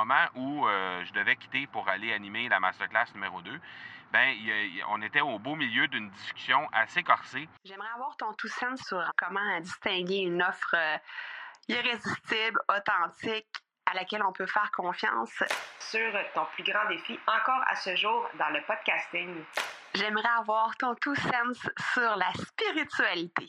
moment où euh, je devais quitter pour aller animer la masterclass numéro 2, ben, on était au beau milieu d'une discussion assez corsée. J'aimerais avoir ton tout sens sur comment distinguer une offre euh, irrésistible, authentique, à laquelle on peut faire confiance. Sur ton plus grand défi encore à ce jour dans le podcasting. J'aimerais avoir ton tout sens sur la spiritualité.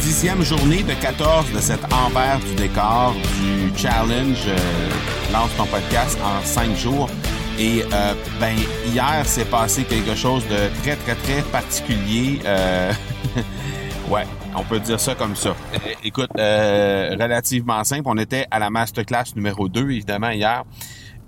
Dixième journée de 14 de cet envers du décor du challenge euh, Lance ton podcast en cinq jours. Et euh, ben hier s'est passé quelque chose de très très très particulier. Euh, ouais, on peut dire ça comme ça. Écoute, relativement simple. On était à la masterclass numéro 2, évidemment, hier.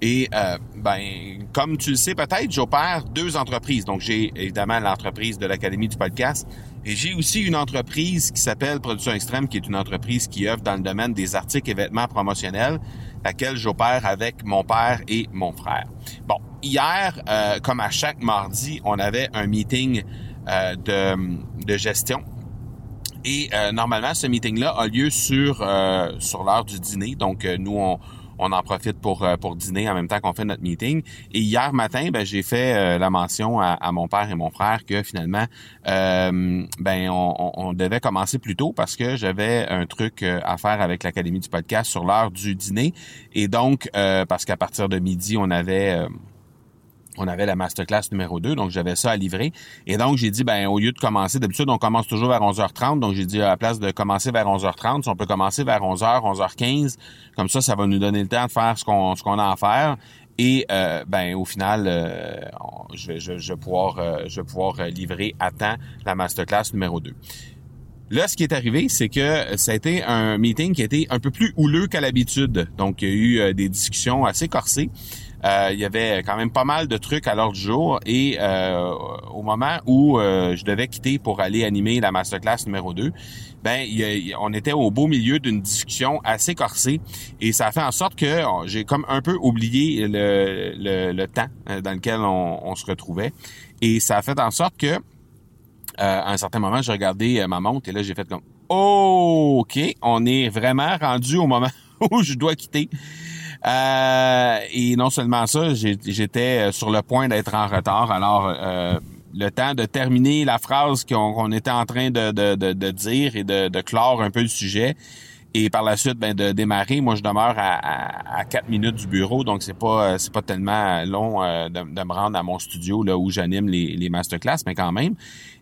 Et euh, ben, comme tu le sais peut-être, j'opère deux entreprises. Donc, j'ai évidemment l'entreprise de l'Académie du podcast et j'ai aussi une entreprise qui s'appelle Production Extrême, qui est une entreprise qui œuvre dans le domaine des articles et vêtements promotionnels, laquelle j'opère avec mon père et mon frère. Bon, hier, euh, comme à chaque mardi, on avait un meeting euh, de, de gestion et normalement, ce meeting-là a lieu sur sur l'heure du dîner. Donc, nous, on, on en profite pour euh, pour dîner en même temps qu'on fait notre meeting. Et hier matin, ben j'ai fait euh, la mention à, mon père et mon frère que finalement, euh, ben on, devait commencer plus tôt parce que j'avais un truc à faire avec l'académie du podcast sur l'heure du dîner. Et donc parce qu'à partir de midi, on avait on avait la masterclass numéro 2, donc j'avais ça à livrer. Et donc, j'ai dit, ben au lieu de commencer, d'habitude, on commence toujours vers 11h30, donc j'ai dit, à la place de commencer vers 11h30, si on peut commencer vers 11h, 11h15, comme ça, ça va nous donner le temps de faire ce qu'on ce a à faire. Et euh, ben au final, euh, je, vais pouvoir, euh, je vais pouvoir livrer à temps la masterclass numéro 2. Là, ce qui est arrivé, c'est que ça a été un meeting qui a été un peu plus houleux qu'à l'habitude. Donc, il y a eu des discussions assez corsées. Euh, il y avait quand même pas mal de trucs à l'ordre du jour et euh, au moment où euh, je devais quitter pour aller animer la masterclass numéro 2, ben on était au beau milieu d'une discussion assez corsée et ça a fait en sorte que j'ai comme un peu oublié le, le, temps dans lequel on, se retrouvait et ça a fait en sorte que à un certain moment j'ai regardé ma montre et là j'ai fait comme ok on est vraiment rendu au moment où je dois quitter euh, et non seulement ça, j'étais euh, sur le point d'être en retard. Alors, euh, le temps de terminer la phrase qu'on était en train de, de, dire et de, clore un peu le sujet. Et par la suite, ben, de démarrer. Moi, je demeure à, à, 4 minutes du bureau, donc c'est pas c'est pas tellement long de, me rendre à mon studio là où j'anime les, les masterclass, mais quand même.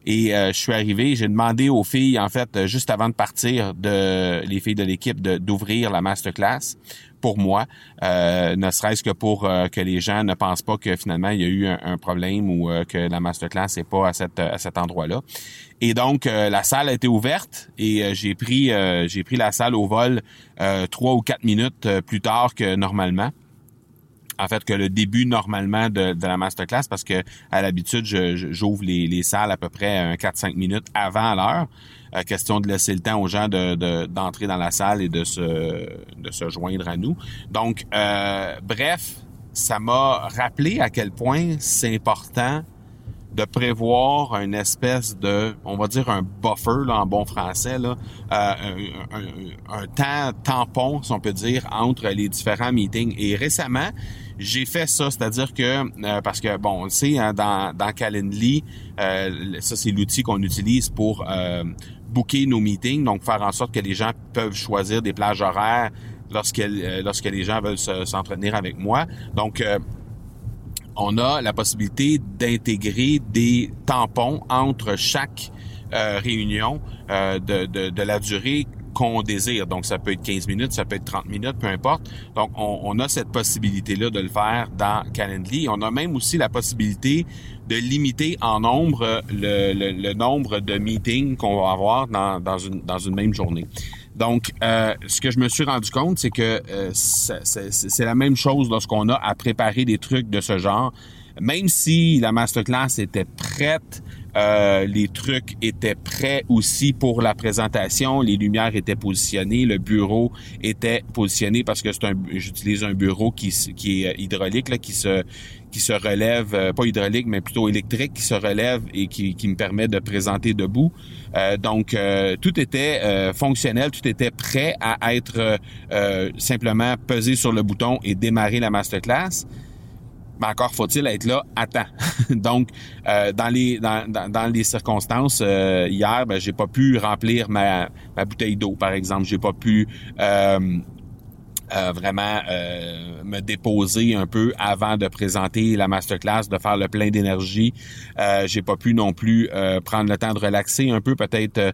Et je suis arrivé, j'ai demandé aux filles, en fait, juste avant de partir, de les filles de l'équipe, d'ouvrir la masterclass pour moi, euh, ne serait-ce que pour euh, que les gens ne pensent pas que finalement il y a eu un, problème ou euh, que la masterclass n'est pas à, à cet endroit-là. Et donc la salle a été ouverte et j'ai pris j'ai pris la salle au vol trois ou quatre minutes plus tard que normalement en fait que le début normalement de, de la masterclass parce que à l'habitude j'ouvre les, les salles à peu près un 4-5 minutes avant l'heure. Euh, question de laisser le temps aux gens de, d'entrer dans la salle et de se, de se joindre à nous. Donc, euh, bref, ça m'a rappelé à quel point c'est important de prévoir une espèce de, on va dire un buffer là, en bon français, là, euh, un, temps tampon, si on peut dire, entre les différents meetings. Et récemment, j'ai fait ça, c'est-à-dire que euh, parce que bon, on le sait, hein, dans, dans Calendly, euh, ça c'est l'outil qu'on utilise pour booker nos meetings, donc faire en sorte que les gens peuvent choisir des plages horaires lorsque lorsque les gens veulent s'entretenir avec moi. Donc on a la possibilité d'intégrer des tampons entre chaque euh, réunion euh, de, de, la durée qu'on désire. Donc, ça peut être 15 minutes, ça peut être 30 minutes, peu importe. Donc, on, a cette possibilité-là de le faire dans Calendly. On a même aussi la possibilité de limiter en nombre le, le, nombre de meetings qu'on va avoir dans, dans, une, dans une même journée. Donc, euh, ce que je me suis rendu compte, c'est que euh, c'est la même chose lorsqu'on a à préparer des trucs de ce genre. Même si la masterclass était prête, euh, les trucs étaient prêts aussi pour la présentation, les lumières étaient positionnées, le bureau était positionné parce que c'est un j'utilise un bureau qui, qui est hydraulique là, qui se qui se relève, euh, pas hydraulique, mais plutôt électrique, qui se relève et qui, me permet de présenter debout. Euh, donc, euh, tout était fonctionnel, tout était prêt à être simplement pesé sur le bouton et démarrer la masterclass. Mais encore faut-il être là à temps. donc, dans les dans, dans, les circonstances, hier, ben, j'ai pas pu remplir ma, ma bouteille d'eau, par exemple. J'ai pas pu euh, vraiment euh, me déposer un peu avant de présenter la masterclass, de faire le plein d'énergie. Euh, j'ai pas pu non plus euh, prendre le temps de relaxer un peu, peut-être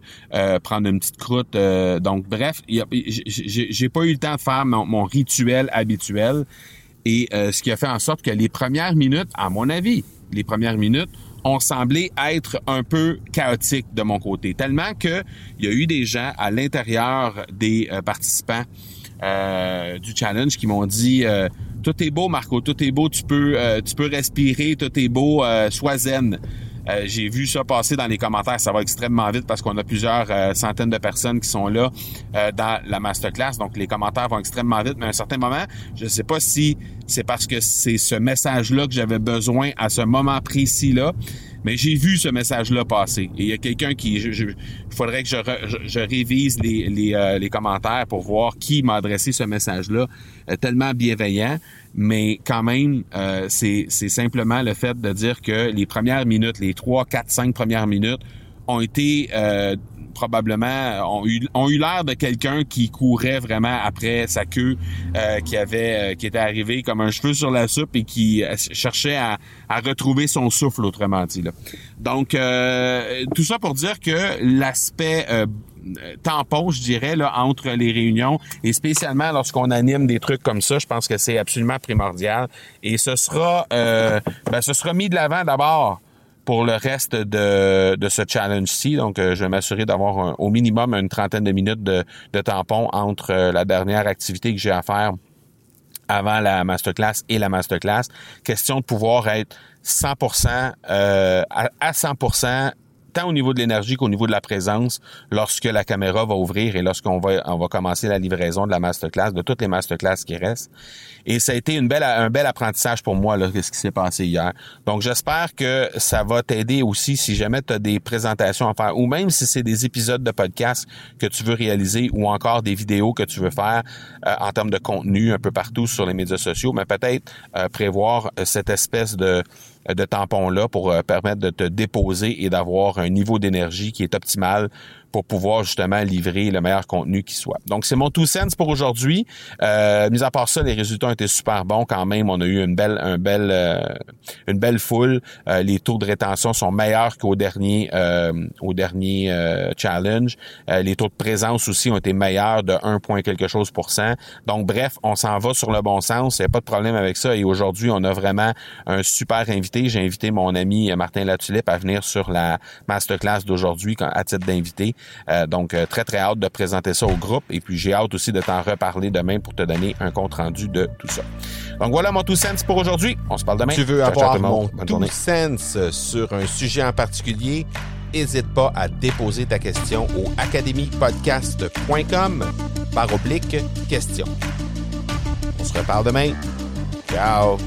prendre une petite croûte. donc bref, j'ai pas eu le temps de faire mon, rituel habituel. Et ce qui a fait en sorte que les premières minutes, à mon avis, les premières minutes ont semblé être un peu chaotiques de mon côté, tellement que il y a eu des gens à l'intérieur des participants euh, du challenge qui m'ont dit euh, tout est beau Marco, tout est beau, tu peux euh, tu peux respirer, tout est beau, sois zen. J'ai vu ça passer dans les commentaires, ça va extrêmement vite parce qu'on a plusieurs centaines de personnes qui sont là dans la masterclass, donc les commentaires vont extrêmement vite, mais à un certain moment, je ne sais pas si c'est parce que c'est ce message-là que j'avais besoin à ce moment précis-là, mais j'ai vu ce message-là passer. Et il y a quelqu'un qui... Il faudrait que je, je, révise les, les, euh, les, commentaires pour voir qui m'a adressé ce message-là, euh, tellement bienveillant. Mais quand même, euh, c'est simplement le fait de dire que les premières minutes, les trois, quatre, cinq premières minutes ont été probablement ont eu, ont eu l'air de quelqu'un qui courait vraiment après sa queue, euh, qui avait, euh, qui était arrivé comme un cheveu sur la soupe et qui euh, cherchait à, retrouver son souffle, autrement dit. Donc, tout ça pour dire que l'aspect tampon, je dirais, là, entre les réunions et spécialement lorsqu'on anime des trucs comme ça, je pense que c'est absolument primordial. Et ce sera, ben, ce sera mis de l'avant d'abord pour le reste de, de ce challenge-ci. Donc, euh, je vais m'assurer d'avoir au minimum une trentaine de minutes de, de tampon entre euh, la dernière activité que j'ai à faire avant la masterclass et la masterclass. Question de pouvoir être 100% euh, à, à 100% tant au niveau de l'énergie qu'au niveau de la présence lorsque la caméra va ouvrir et lorsqu'on va, on va commencer la livraison de la masterclass, de toutes les masterclass qui restent. Et ça a été une belle, un bel apprentissage pour moi, là, ce qui s'est passé hier. Donc, j'espère que ça va t'aider aussi si jamais tu as des présentations à faire ou même si c'est des épisodes de podcast que tu veux réaliser ou encore des vidéos que tu veux faire euh, en termes de contenu un peu partout sur les médias sociaux, mais peut-être euh, prévoir euh, cette espèce de de tampon-là pour permettre de te déposer et d'avoir un niveau d'énergie qui est optimal pour pouvoir justement livrer le meilleur contenu qui soit. Donc, c'est mon two cents pour aujourd'hui. Euh, mis à part ça, les résultats ont été super bons quand même. On a eu une belle, un belle, euh, une belle foule. Euh, les taux de rétention sont meilleurs qu'au dernier, euh, au dernier challenge. les taux de présence aussi ont été meilleurs de 1 point quelque chose pour cent. Donc, bref, on s'en va sur le bon sens. Il n'y a pas de problème avec ça. Et aujourd'hui, on a vraiment un super invité. J'ai invité mon ami Martin Latulippe à venir sur la masterclass d'aujourd'hui à titre d'invité. Euh, donc, euh, très, très hâte de présenter ça au groupe. Et puis, j'ai hâte aussi de t'en reparler demain pour te donner un compte-rendu de tout ça. Donc, voilà mon tout sens pour aujourd'hui. On se parle demain. Tu veux avoir mon tout sens sur un sujet en particulier? N'hésite pas à déposer ta question au academypodcast.com par oblique question. On se reparle demain. Ciao!